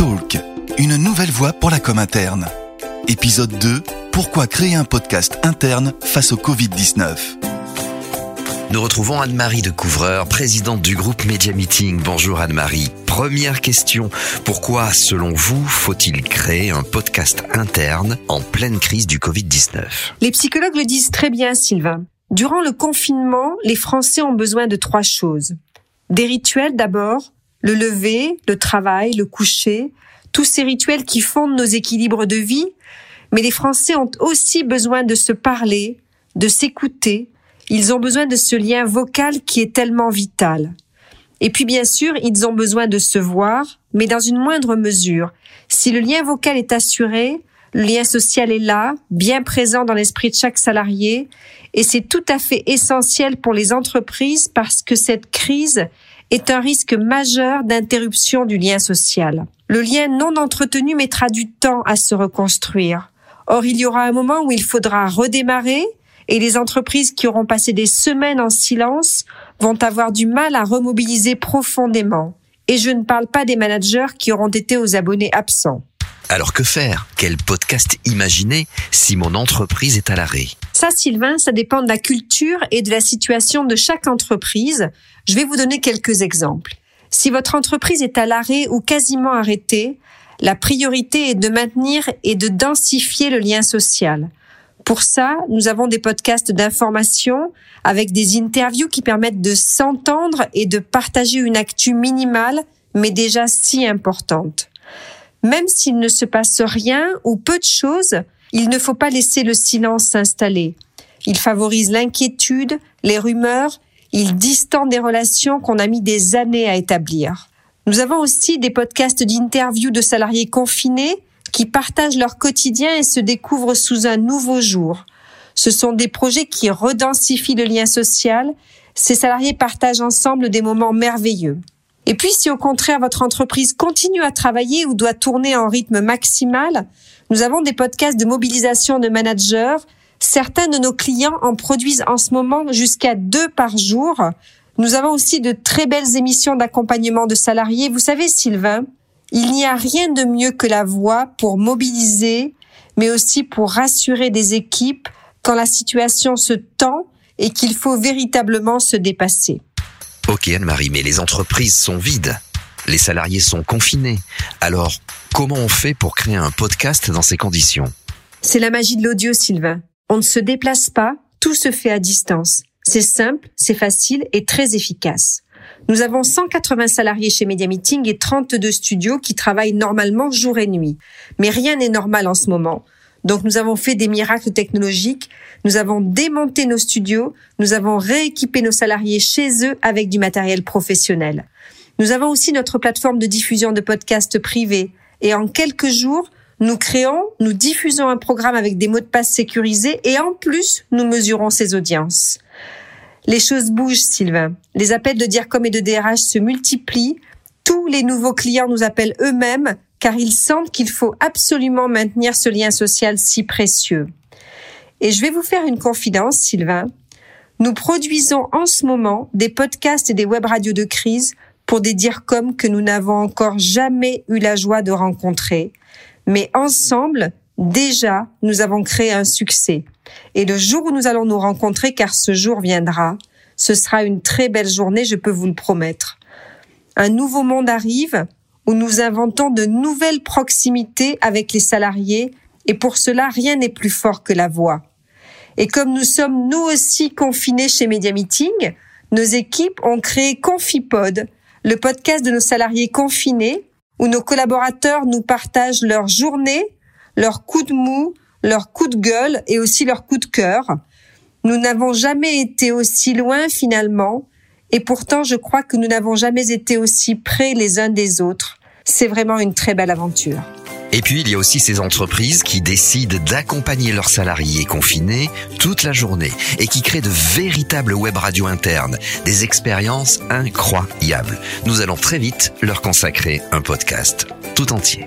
Talk, une nouvelle voie pour la com interne. Épisode 2, pourquoi créer un podcast interne face au Covid-19 Nous retrouvons Anne-Marie de Couvreur, présidente du groupe Media Meeting. Bonjour Anne-Marie. Première question, pourquoi selon vous faut-il créer un podcast interne en pleine crise du Covid-19 Les psychologues le disent très bien, Sylvain. Durant le confinement, les Français ont besoin de trois choses. Des rituels d'abord, le lever, le travail, le coucher, tous ces rituels qui fondent nos équilibres de vie, mais les Français ont aussi besoin de se parler, de s'écouter, ils ont besoin de ce lien vocal qui est tellement vital. Et puis bien sûr, ils ont besoin de se voir, mais dans une moindre mesure. Si le lien vocal est assuré, le lien social est là, bien présent dans l'esprit de chaque salarié, et c'est tout à fait essentiel pour les entreprises parce que cette crise est un risque majeur d'interruption du lien social. Le lien non entretenu mettra du temps à se reconstruire. Or, il y aura un moment où il faudra redémarrer et les entreprises qui auront passé des semaines en silence vont avoir du mal à remobiliser profondément. Et je ne parle pas des managers qui auront été aux abonnés absents. Alors que faire? Quel podcast imaginer si mon entreprise est à l'arrêt? Ça, Sylvain, ça dépend de la culture et de la situation de chaque entreprise. Je vais vous donner quelques exemples. Si votre entreprise est à l'arrêt ou quasiment arrêtée, la priorité est de maintenir et de densifier le lien social. Pour ça, nous avons des podcasts d'information avec des interviews qui permettent de s'entendre et de partager une actu minimale, mais déjà si importante. Même s'il ne se passe rien ou peu de choses, il ne faut pas laisser le silence s'installer. Il favorise l'inquiétude, les rumeurs, il distend des relations qu'on a mis des années à établir. Nous avons aussi des podcasts d'interviews de salariés confinés qui partagent leur quotidien et se découvrent sous un nouveau jour. Ce sont des projets qui redensifient le lien social. Ces salariés partagent ensemble des moments merveilleux. Et puis, si au contraire votre entreprise continue à travailler ou doit tourner en rythme maximal, nous avons des podcasts de mobilisation de managers. Certains de nos clients en produisent en ce moment jusqu'à deux par jour. Nous avons aussi de très belles émissions d'accompagnement de salariés. Vous savez, Sylvain, il n'y a rien de mieux que la voix pour mobiliser, mais aussi pour rassurer des équipes quand la situation se tend et qu'il faut véritablement se dépasser. Ok Anne-Marie, mais les entreprises sont vides. Les salariés sont confinés. Alors, comment on fait pour créer un podcast dans ces conditions? C'est la magie de l'audio, Sylvain. On ne se déplace pas, tout se fait à distance. C'est simple, c'est facile et très efficace. Nous avons 180 salariés chez Media Meeting et 32 studios qui travaillent normalement jour et nuit. Mais rien n'est normal en ce moment. Donc nous avons fait des miracles technologiques, nous avons démonté nos studios, nous avons rééquipé nos salariés chez eux avec du matériel professionnel. Nous avons aussi notre plateforme de diffusion de podcasts privés et en quelques jours, nous créons, nous diffusons un programme avec des mots de passe sécurisés et en plus, nous mesurons ses audiences. Les choses bougent, Sylvain. Les appels de DIRCOM et de DRH se multiplient. Tous les nouveaux clients nous appellent eux-mêmes car ils sentent qu'il faut absolument maintenir ce lien social si précieux. Et je vais vous faire une confidence, Sylvain. Nous produisons en ce moment des podcasts et des web radios de crise pour des DIRCOM que nous n'avons encore jamais eu la joie de rencontrer. Mais ensemble, déjà, nous avons créé un succès. Et le jour où nous allons nous rencontrer, car ce jour viendra, ce sera une très belle journée, je peux vous le promettre. Un nouveau monde arrive, où nous inventons de nouvelles proximités avec les salariés et pour cela, rien n'est plus fort que la voix. Et comme nous sommes nous aussi confinés chez Media Meeting, nos équipes ont créé Confipod, le podcast de nos salariés confinés, où nos collaborateurs nous partagent leur journée, leurs coups de mou, leurs coups de gueule et aussi leurs coups de cœur. Nous n'avons jamais été aussi loin finalement, et pourtant je crois que nous n'avons jamais été aussi près les uns des autres c'est vraiment une très belle aventure. Et puis, il y a aussi ces entreprises qui décident d'accompagner leurs salariés confinés toute la journée et qui créent de véritables web radios internes, des expériences incroyables. Nous allons très vite leur consacrer un podcast tout entier.